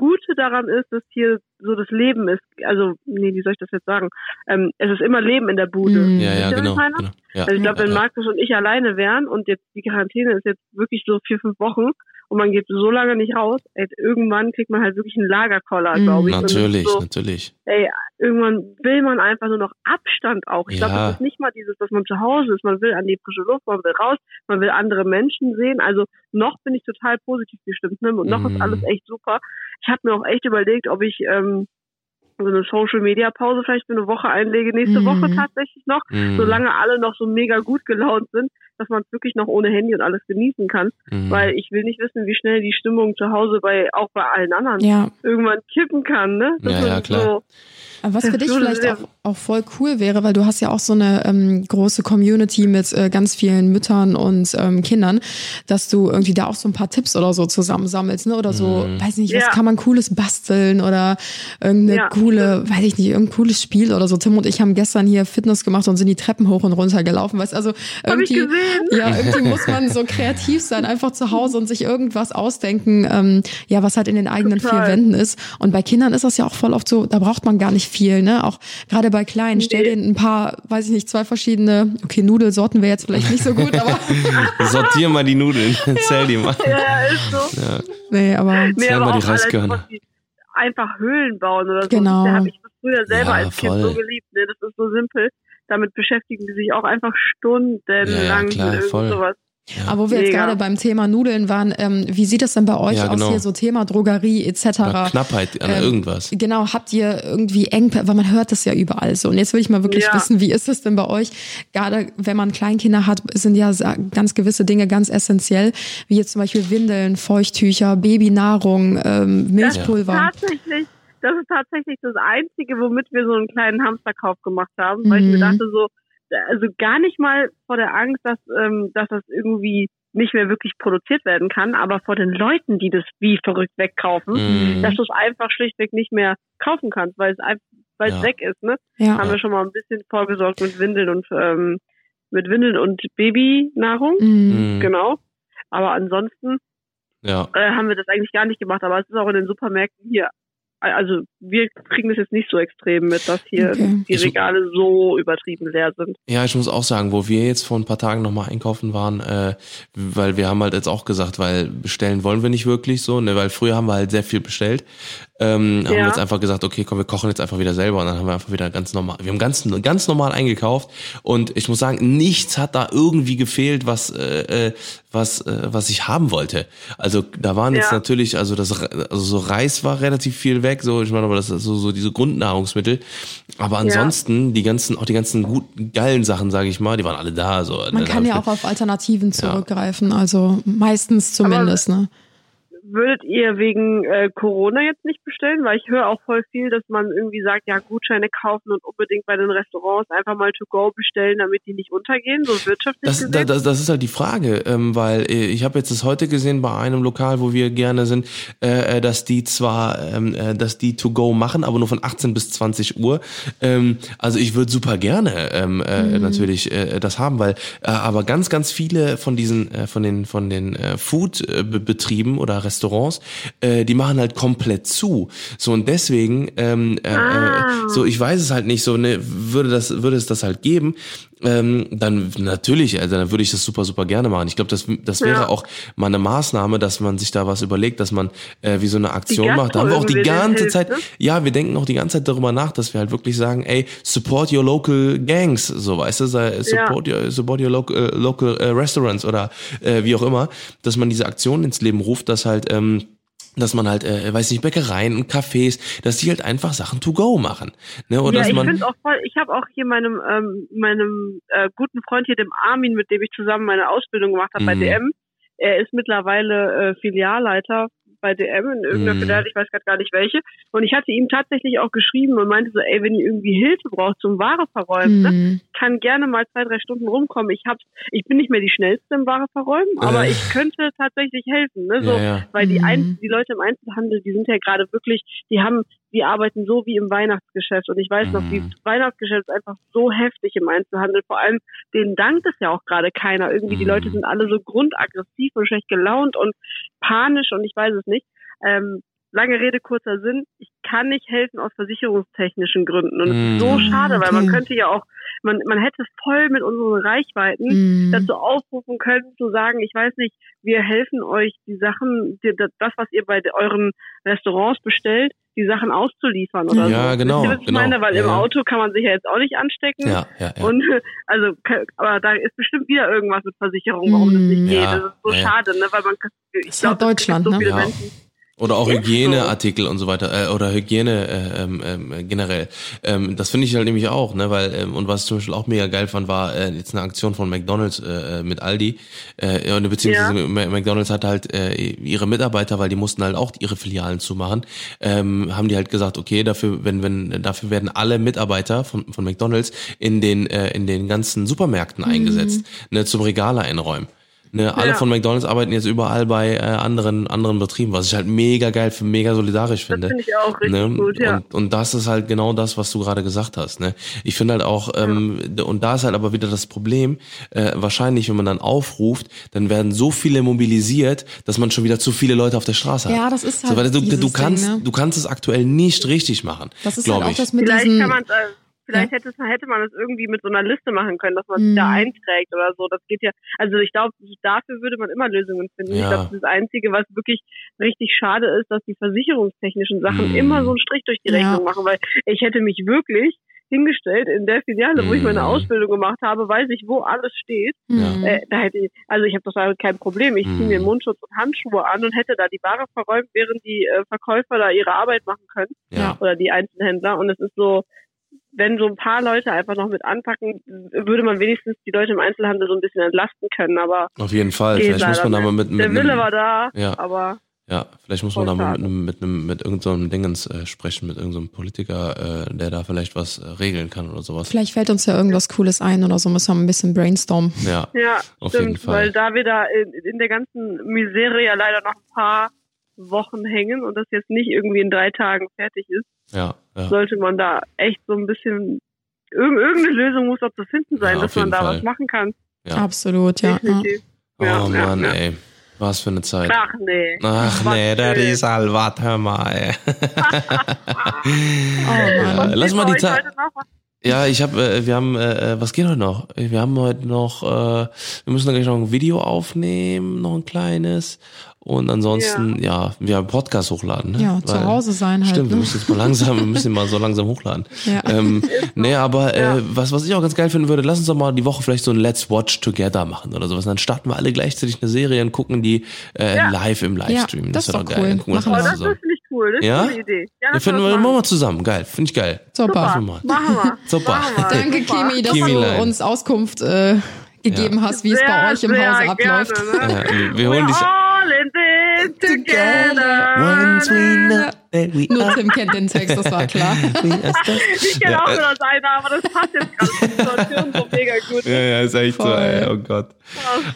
Gute daran ist, dass hier so das Leben ist. Also, nee, wie soll ich das jetzt sagen? Ähm, es ist immer Leben in der Bude. Mhm. Ja, ja, genau, genau. Ja, also ich glaube, wenn Markus und ich alleine wären und jetzt die Quarantäne ist jetzt wirklich so vier, fünf Wochen und man geht so lange nicht raus, ey, irgendwann kriegt man halt wirklich einen Lagerkoller, mhm. glaube ich. Natürlich, so, natürlich. Ey, irgendwann will man einfach nur noch Abstand auch. Ich ja. glaube, es ist nicht mal dieses, dass man zu Hause ist. Man will an die frische Luft, man will raus, man will andere Menschen sehen. Also noch bin ich total positiv gestimmt, ne? Und noch mhm. ist alles echt super. Ich habe mir auch echt überlegt, ob ich ähm, so eine Social Media Pause vielleicht für eine Woche einlege, nächste mhm. Woche tatsächlich noch, mhm. solange alle noch so mega gut gelaunt sind, dass man es wirklich noch ohne Handy und alles genießen kann, mhm. weil ich will nicht wissen, wie schnell die Stimmung zu Hause bei auch bei allen anderen ja. irgendwann kippen kann, ne? Das ja, ja, klar. So, was für dich vielleicht auch, auch voll cool wäre, weil du hast ja auch so eine ähm, große Community mit äh, ganz vielen Müttern und ähm, Kindern, dass du irgendwie da auch so ein paar Tipps oder so zusammensammelst, ne? Oder so, mhm. weiß nicht, was ja. kann man cooles basteln oder irgendeine ja. coole, weiß ich nicht, irgendein cooles Spiel oder so. Tim und ich haben gestern hier Fitness gemacht und sind die Treppen hoch und runter gelaufen, weißt also irgendwie, ja, irgendwie muss man so kreativ sein, einfach zu Hause und sich irgendwas ausdenken, ähm, ja, was halt in den eigenen Total. vier Wänden ist. Und bei Kindern ist das ja auch voll oft so, da braucht man gar nicht viel, ne? Auch gerade bei Kleinen. Stell dir ein paar, weiß ich nicht, zwei verschiedene, okay, Nudelsorten wäre jetzt vielleicht nicht so gut, aber. Sortier mal die Nudeln, zähl die mal. Ja, ist so. Ja. Nee, aber. Nee, zähl aber mal die Reiskörner. Einfach Höhlen bauen oder so. Genau. Da habe ich das früher selber ja, als Kind voll. so geliebt, ne? Das ist so simpel. Damit beschäftigen die sich auch einfach stundenlang ja, klar, mit voll. sowas. Aber wo wir jetzt Mega. gerade beim Thema Nudeln waren, ähm, wie sieht das denn bei euch Ja, aus genau. hier, so Thema Drogerie etc.? Oder Knappheit an Ähm, irgendwas. Genau, habt ihr irgendwie Engpässe, weil man hört das ja überall so. Und jetzt will ich mal wirklich Ja. wissen, wie ist es denn bei euch? Gerade wenn man Kleinkinder hat, sind ja ganz gewisse Dinge ganz essentiell, wie jetzt zum Beispiel Windeln, Feuchttücher, Babynahrung, ähm, Das Milchpulver. tatsächlich, das ist tatsächlich das Einzige, womit wir so einen kleinen Hamsterkauf gemacht haben, weil ich mir Mhm. dachte so, also gar nicht mal vor der Angst, dass, ähm, dass das irgendwie nicht mehr wirklich produziert werden kann, aber vor den Leuten, die das wie verrückt wegkaufen, Mhm. dass du es einfach schlichtweg nicht mehr kaufen kannst, weil es einfach, weil es Ja. weg ist, ne? Ja. Haben wir schon mal ein bisschen vorgesorgt mit Windeln und ähm, mit Windeln und Babynahrung, Mhm. Mhm. genau. Aber ansonsten Ja. äh, haben wir das eigentlich gar nicht gemacht, aber es ist auch in den Supermärkten hier. Also wir kriegen das jetzt nicht so extrem mit, dass hier Okay. die Regale so übertrieben leer sind. Ja, ich muss auch sagen, wo wir jetzt vor ein paar Tagen nochmal einkaufen waren, äh, weil wir haben halt jetzt auch gesagt, weil bestellen wollen wir nicht wirklich so, ne, weil früher haben wir halt sehr viel bestellt. Ähm, haben wir Ja. jetzt einfach gesagt, okay, komm, wir kochen jetzt einfach wieder selber und dann haben wir einfach wieder ganz normal, wir haben ganz, ganz normal eingekauft und ich muss sagen, nichts hat da irgendwie gefehlt, was, äh, äh, was, äh, was ich haben wollte. Also da waren jetzt Ja. natürlich, also das, also so Reis war relativ viel weg, so, ich meine, aber das ist so, so diese Grundnahrungsmittel. Aber ansonsten, die ganzen, auch die ganzen guten, geilen Sachen, sage ich mal, die waren alle da, so. Man Dann kann ja auch auf Alternativen zurückgreifen, also meistens zumindest. ne? Würdet ihr wegen äh, Corona jetzt nicht bestellen? Weil ich höre auch voll viel, dass man irgendwie sagt, ja, Gutscheine kaufen und unbedingt bei den Restaurants einfach mal to go bestellen, damit die nicht untergehen, so wirtschaftlich Das, gesehen. da- das, das ist halt die Frage, ähm, weil äh, ich habe jetzt das heute gesehen bei einem Lokal, wo wir gerne sind, äh, äh, dass die zwar, ähm, äh, dass die to go machen, aber nur von 18 bis 20 Uhr. Ähm, also ich würde super gerne ähm, äh, natürlich äh, das haben, weil äh, aber ganz, ganz viele von diesen, äh, von den, von den äh, Food-Betrieben oder Restaurants, äh, die machen halt komplett zu. So und deswegen, ähm, äh, Ah. äh, so ich weiß es halt nicht so, ne, würde das, würde es das halt geben, ähm, dann natürlich, also dann würde ich das super, super gerne machen. Ich glaube, das, das wäre Ja. auch mal eine Maßnahme, dass man sich da was überlegt, dass man äh, wie so eine Aktion macht. Da haben wir auch die ganze hilft, Zeit, ne? ja, wir denken auch die ganze Zeit darüber nach, dass wir halt wirklich sagen, ey, support your local gangs, so weißt du, sei, support, your, support your local, äh, local äh, restaurants oder äh, wie auch immer, dass man diese Aktion ins Leben ruft, dass halt ähm, dass man halt, äh, weiß nicht, Bäckereien und Cafés, dass die halt einfach Sachen to go machen. Ne? Und ja, dass ich man, finde auch voll, ich habe auch hier meinem, ähm, meinem äh, guten Freund hier, dem Armin, mit dem ich zusammen meine Ausbildung gemacht habe bei Mhm. DM, er ist mittlerweile äh, Filialleiter bei DM in irgendeiner Mhm. Filiale, ich weiß gerade gar nicht welche. Und ich hatte ihm tatsächlich auch geschrieben und meinte so, ey, wenn ihr irgendwie Hilfe braucht zum Ware verräumen, ne, Mhm. kann gerne mal zwei, drei Stunden rumkommen. Ich hab's, ich bin nicht mehr die schnellste im Ware verräumen, aber Äh. ich könnte tatsächlich helfen, ne? So, ja, ja. weil die, Mhm. Ein die Leute im Einzelhandel, die sind ja gerade wirklich, die haben, die arbeiten so wie im Weihnachtsgeschäft. Und ich weiß noch, Mhm. die Weihnachtsgeschäft ist einfach so heftig im Einzelhandel. Vor allem, denen dankt es ja auch gerade keiner. Irgendwie, die Mhm. Leute sind alle so grundaggressiv und schlecht gelaunt und panisch und ich weiß es nicht. Ähm, lange Rede, kurzer Sinn. Ich kann nicht helfen aus versicherungstechnischen Gründen. Und es ist so Mhm. schade, weil man könnte ja auch, man, man hätte voll mit unseren Reichweiten Mhm. dazu aufrufen können, zu sagen, ich weiß nicht, wir helfen euch, die Sachen, die, das, was ihr bei euren Restaurants bestellt, die Sachen auszuliefern oder so. Ja, genau, ihr, was ich genau. meine? Weil im Ja. Auto kann man sich ja jetzt auch nicht anstecken. Ja, ja, ja. Und also, aber da ist bestimmt wieder irgendwas mit Versicherung, warum das nicht Mm. geht. Ja, das ist so ja. schade, ne? Weil man ich glaube, Deutschland, so ne? viele Ja. Menschen. Oder auch Hygieneartikel und so weiter, äh, oder Hygiene äh, ähm, ähm, generell. Ähm, das finde ich halt nämlich auch, ne, weil, ähm, und was ich zum Beispiel auch mega geil fand, war äh, jetzt eine Aktion von McDonalds äh, mit Aldi. Äh, beziehungsweise Ja. McDonalds hat halt äh, ihre Mitarbeiter, weil die mussten halt auch ihre Filialen zumachen, ähm, haben die halt gesagt, okay, dafür, wenn, wenn, dafür werden alle Mitarbeiter von, von McDonalds in den, äh, in den ganzen Supermärkten eingesetzt, ne, zum Regale einräumen. Ne, alle Ja. von McDonalds arbeiten jetzt überall bei äh, anderen anderen Betrieben, was ich halt mega geil für mega solidarisch Das finde. finde ich auch richtig ne? gut, ja. und, und das ist halt genau das, was du gerade gesagt hast. Ne? Ich finde halt auch, ähm, und da ist halt aber wieder das Problem, äh, wahrscheinlich, wenn man dann aufruft, dann werden so viele mobilisiert, dass man schon wieder zu viele Leute auf der Straße hat. Ja, das ist so, halt weil du, du kannst, Ding, ne? du kannst es aktuell nicht richtig machen. Das ist glaube halt auch ich. das mit Vielleicht diesen. kann man äh, vielleicht hätte, es, hätte man es irgendwie mit so einer Liste machen können, dass man sich da Mhm. einträgt oder so. Das geht ja, also ich glaube, dafür würde man immer Lösungen finden. Ich Ja. glaube, das Einzige, was wirklich richtig schade ist, dass die versicherungstechnischen Sachen Mhm. immer so einen Strich durch die Ja. Rechnung machen, weil ich hätte mich wirklich hingestellt. In der Filiale, wo ich meine Mhm. Ausbildung gemacht habe, weiß ich, wo alles steht. Mhm. Äh, da hätte ich, also ich habe doch da kein Problem. Ich ziehe mir Mhm. Mundschutz und Handschuhe an und hätte da die Ware verräumt, während die äh, Verkäufer da ihre Arbeit machen können Ja. oder die Einzelhändler. Und es ist so, wenn so ein paar Leute einfach noch mit anpacken, würde man wenigstens die Leute im Einzelhandel so ein bisschen entlasten können. Aber Auf jeden Fall. Vielleicht muss man da mal mit, mit der Wille einem, war da, Ja. aber ja, vielleicht muss man da mal mit einem, mit einem, mit irgendeinem Dingens äh, sprechen, mit irgendeinem Politiker, äh, der da vielleicht was äh, regeln kann oder sowas. Vielleicht fällt uns ja irgendwas Cooles ein oder so, müssen wir ein bisschen brainstormen. Ja, ja, Auf jeden stimmt, Fall. weil da wir da in, in der ganzen Misere ja leider noch ein paar Wochen hängen und das jetzt nicht irgendwie in drei Tagen fertig ist, ja, ja. sollte man da echt so ein bisschen irg irgendeine Lösung muss doch zu finden sein, Ja, dass man da Fall. was machen kann. Ja. Absolut, ja. Oh Mann, ja. ey. Was für eine Zeit. Ach nee. Ach Was nee, das ist halt, warte hör mal, ey. Oh Mann. lass mal die Zeit. was? Ja, ich habe, äh, wir haben, äh, äh, was geht heute noch? Wir haben heute noch, äh, wir müssen gleich noch ein Video aufnehmen, noch ein kleines. Und ansonsten, ja, wir haben Podcast hochladen. Ne? Ja, zu Weil- Hause sein halt. Stimmt, wir ne? müssen jetzt mal langsam, wir müssen mal so langsam hochladen. Ja. Ähm, nee, aber Ja. äh, was, was ich auch ganz geil finden würde, lass uns doch mal die Woche vielleicht so ein Let's Watch Together machen oder sowas. Dann starten wir alle gleichzeitig eine Serie und gucken die äh, Ja. live im Livestream. Ja, das wär ist doch geil. cool. Dann gucken wir das Machen mal Oh, wir. das zusammen. finde ich cool. Das ist Ja? eine gute Idee. Ja, Wir das finden wir machen. wir zusammen. Geil, finde ich geil. Super. Machen wir. Machen wir. Super. Machen wir. Danke, Super. Kimi, dass Kimilein. du uns Auskunft äh, gegeben hast, wie es bei euch im Hause abläuft. Gerne, ne? Ja, wir, wir holen dich. All in this together. Once we know that we Nur are. Tim kennt den Text, das war klar. Ich kenne auch äh, nur das eine, aber das passt jetzt gerade so mega gut. Ja, ja, ist echt so, Voll. ey. Oh Gott.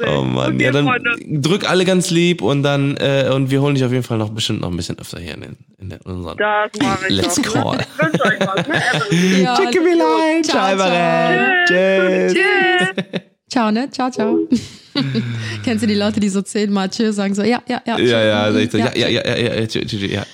Oh Mann. Ja, dann drück alle ganz lieb und dann, äh, und wir holen dich auf jeden Fall noch bestimmt noch ein bisschen öfter hier in, den, in, den, in unseren. Das mache ich Let's call. Ich wünsche euch was, ne? Ja, Chicken ciao, ciao. Tschüss. Tschüss. Ciao, ne? Ciao, ciao. Kennst du die Leute, die so zehnmal Tschüss sagen, so, ja, ja, ja. Ja, ja, also ich so, ja, tschüss. ja, ja, ja, ja, tschüss, tschüss, ja.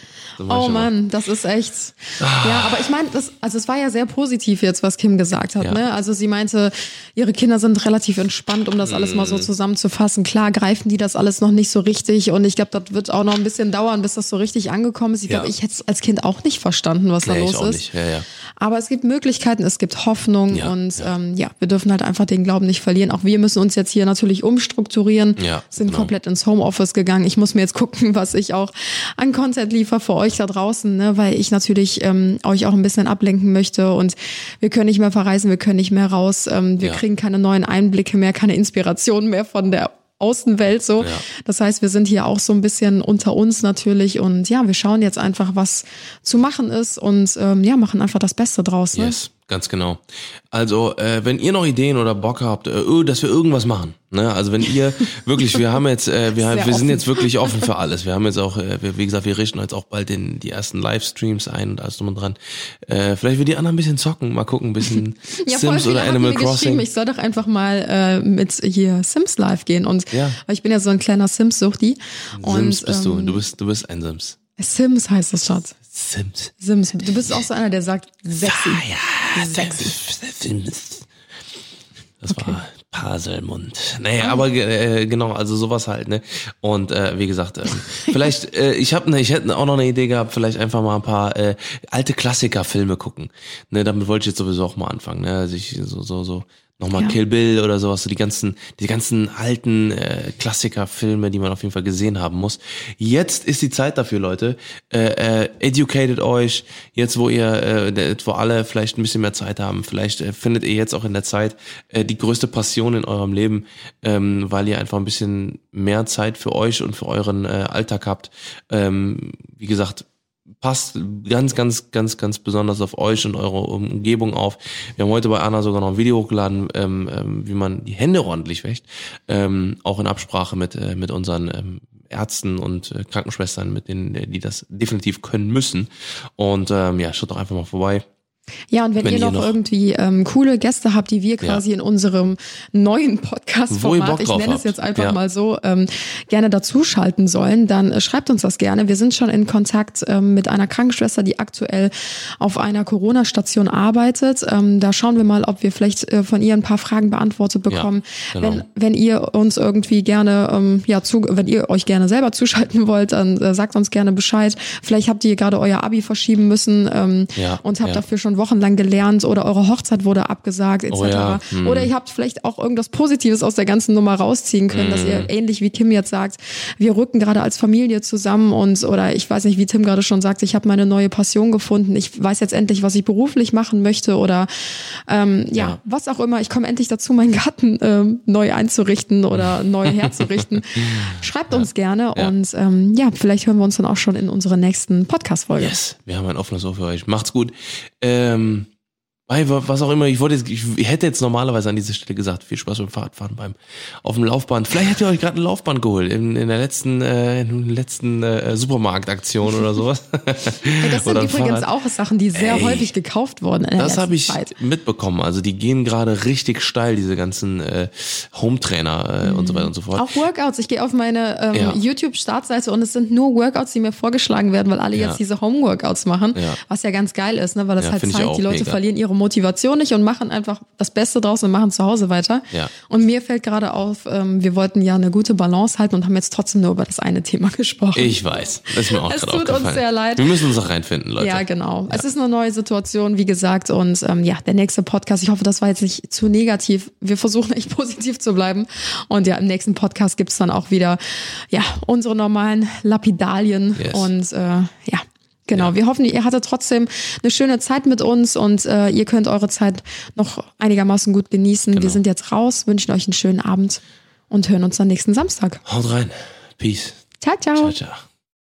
Oh. Mann, das ist echt. Ja, aber ich meine, das, also es war ja sehr positiv jetzt, was Kim gesagt hat. Ja. Ne? Also sie meinte, ihre Kinder sind relativ entspannt, um das alles mal Mhm. so zusammenzufassen. Klar greifen die das alles noch nicht so richtig und ich glaube, das wird auch noch ein bisschen dauern, bis das so richtig angekommen ist. Ich glaube, Ja. ich hätte es als Kind auch nicht verstanden, was da Nee, los ich auch ist. nicht. Ja, ja. Aber es gibt Möglichkeiten, es gibt Hoffnung Ja, und ja. Ähm, ja, wir dürfen halt einfach den Glauben nicht verlieren. Auch wir müssen uns jetzt hier natürlich umstrukturieren, Ja, sind genau. komplett ins Homeoffice gegangen. Ich muss mir jetzt gucken, was ich auch an Content liefere für euch da draußen, ne? weil ich natürlich ähm, euch auch ein bisschen ablenken möchte und wir können nicht mehr verreisen, wir können nicht mehr raus, ähm, wir Ja. kriegen keine neuen Einblicke mehr, keine Inspiration mehr von der Außenwelt so. Ja. Das heißt, wir sind hier auch so ein bisschen unter uns natürlich und ja, wir schauen jetzt einfach, was zu machen ist und ähm, ja, machen einfach das Beste draus. Ne? Yes, ganz genau. Also, äh, wenn ihr noch Ideen oder Bock habt, äh, öh, dass wir irgendwas machen, ne? Also wenn ihr wirklich, wir haben jetzt, äh, wir, Sehr wir sind jetzt wirklich offen für alles. Wir haben jetzt auch, äh, wir, wie gesagt, wir richten jetzt auch bald den, die ersten Livestreams ein und alles drum und dran. Äh, vielleicht will die anderen ein bisschen zocken, mal gucken, ein bisschen Ja, Sims oder haben Animal Crossing. ich soll doch einfach mal äh, mit hier Sims live gehen und Ja. ich bin ja so ein kleiner Sims-Suchti Sims bist du, ähm, du bist, du bist ein Sims. Sims heißt das Schatz. Sims. Sims. Du bist auch so einer, der sagt sexy. Ah, ja, Sexy. Sims. Das war Paselmund. Nee, aber äh, genau, also sowas halt, ne? Und äh, wie gesagt, ähm, vielleicht, äh, ich habe ne, ich hätte auch noch eine Idee gehabt, vielleicht einfach mal ein paar äh, alte Klassiker-Filme gucken. Ne, damit wollte ich jetzt sowieso auch mal anfangen, ne? Also ich so, so, so nochmal Ja. Kill Bill oder sowas, so die ganzen, die ganzen alten äh, Klassiker-Filme, die man auf jeden Fall gesehen haben muss. Jetzt ist die Zeit dafür, Leute. Äh, äh, educated euch, jetzt wo ihr, äh, wo alle vielleicht ein bisschen mehr Zeit haben, vielleicht äh, findet ihr jetzt auch in der Zeit äh, die größte Passion in eurem Leben, ähm, weil ihr einfach ein bisschen mehr Zeit für euch und für euren äh, Alltag habt. Ähm, wie gesagt, passt ganz, ganz, ganz, ganz besonders auf euch und eure Umgebung auf. Wir haben heute bei Anna sogar noch ein Video hochgeladen, ähm, ähm, wie man die Hände ordentlich wäscht, ähm, auch in Absprache mit äh, mit unseren ähm, Ärzten und äh, Krankenschwestern, mit denen die das definitiv können müssen. Und ähm, ja, schaut doch einfach mal vorbei. Ja, und wenn, Wenn ihr, noch, noch- irgendwie ähm, coole Gäste habt, die wir quasi in unserem neuen Podcast-Format, ich nenne es jetzt einfach Ja. mal so, ähm, gerne dazuschalten sollen, dann äh, schreibt uns das gerne. Wir sind schon in Kontakt ähm, mit einer Krankenschwester, die aktuell auf einer Corona-Station arbeitet. Ähm, da schauen wir mal, ob wir vielleicht äh, von ihr ein paar Fragen beantwortet bekommen. genau. Wenn, wenn ihr uns irgendwie gerne, ähm, ja, zu, wenn ihr euch gerne selber zuschalten wollt, dann äh, sagt uns gerne Bescheid. Vielleicht habt ihr gerade euer Abi verschieben müssen ähm, Ja, und habt ja. dafür schon Wochen lang gelernt oder eure Hochzeit wurde abgesagt etc. Oh ja, hm. Oder ihr habt vielleicht auch irgendwas Positives aus der ganzen Nummer rausziehen können, dass Hm. ihr ähnlich wie Kim jetzt sagt, wir rücken gerade als Familie zusammen und oder ich weiß nicht, wie Tim gerade schon sagt, ich habe meine neue Passion gefunden, ich weiß jetzt endlich, was ich beruflich machen möchte oder ähm, ja, Ja. was auch immer, ich komme endlich dazu, meinen Garten ähm, neu einzurichten oder neu herzurichten. Schreibt uns gerne Ja. und ähm, ja, vielleicht hören wir uns dann auch schon in unserer nächsten Podcast-Folge. Yes, wir haben ein offenes Ohr für euch. Macht's gut. Ähm, bei wa- was auch immer, ich wollte jetzt, ich, hätte jetzt normalerweise an dieser Stelle gesagt, viel Spaß beim Fahrradfahren beim auf dem Laufband. Vielleicht habt ihr euch gerade ein Laufband geholt in, in der letzten äh, in der letzten äh, Supermarktaktion oder sowas. Ey, das sind übrigens Fahrrad. auch Sachen, die sehr Ey, häufig gekauft wurden in der Das habe ich Zeit. mitbekommen. Also die gehen gerade richtig steil, diese ganzen äh, Home-Trainer äh, und so weiter und so fort. Auch Workouts. Ich gehe auf meine ähm, Ja. YouTube-Startseite und es sind nur Workouts, die mir vorgeschlagen werden, weil alle Ja. jetzt diese Home-Workouts machen. Ja. Was ja ganz geil ist, ne? weil das Ja, halt zeigt, die Leute mega. verlieren ihre Motivation nicht und machen einfach das Beste draus und machen zu Hause weiter. Ja. Und mir fällt gerade auf, ähm, wir wollten ja eine gute Balance halten und haben jetzt trotzdem nur über das eine Thema gesprochen. Ich weiß. Das ist mir auch Es tut uns aufgefallen. sehr leid. Wir müssen uns auch reinfinden, Leute. Ja, genau. Es ist eine neue Situation, wie gesagt. Und ähm, ja, der nächste Podcast, ich hoffe, das war jetzt nicht zu negativ. Wir versuchen echt positiv zu bleiben. Und ja, im nächsten Podcast gibt's dann auch wieder ja unsere normalen Lapidalien. Yes. Und äh, ja. Genau, wir hoffen, ihr hattet trotzdem eine schöne Zeit mit uns und äh, ihr könnt eure Zeit noch einigermaßen gut genießen. Genau. Wir sind jetzt raus, wünschen euch einen schönen Abend und hören uns dann nächsten Samstag. Haut rein. Peace. Ciao, ciao. Ciao, ciao.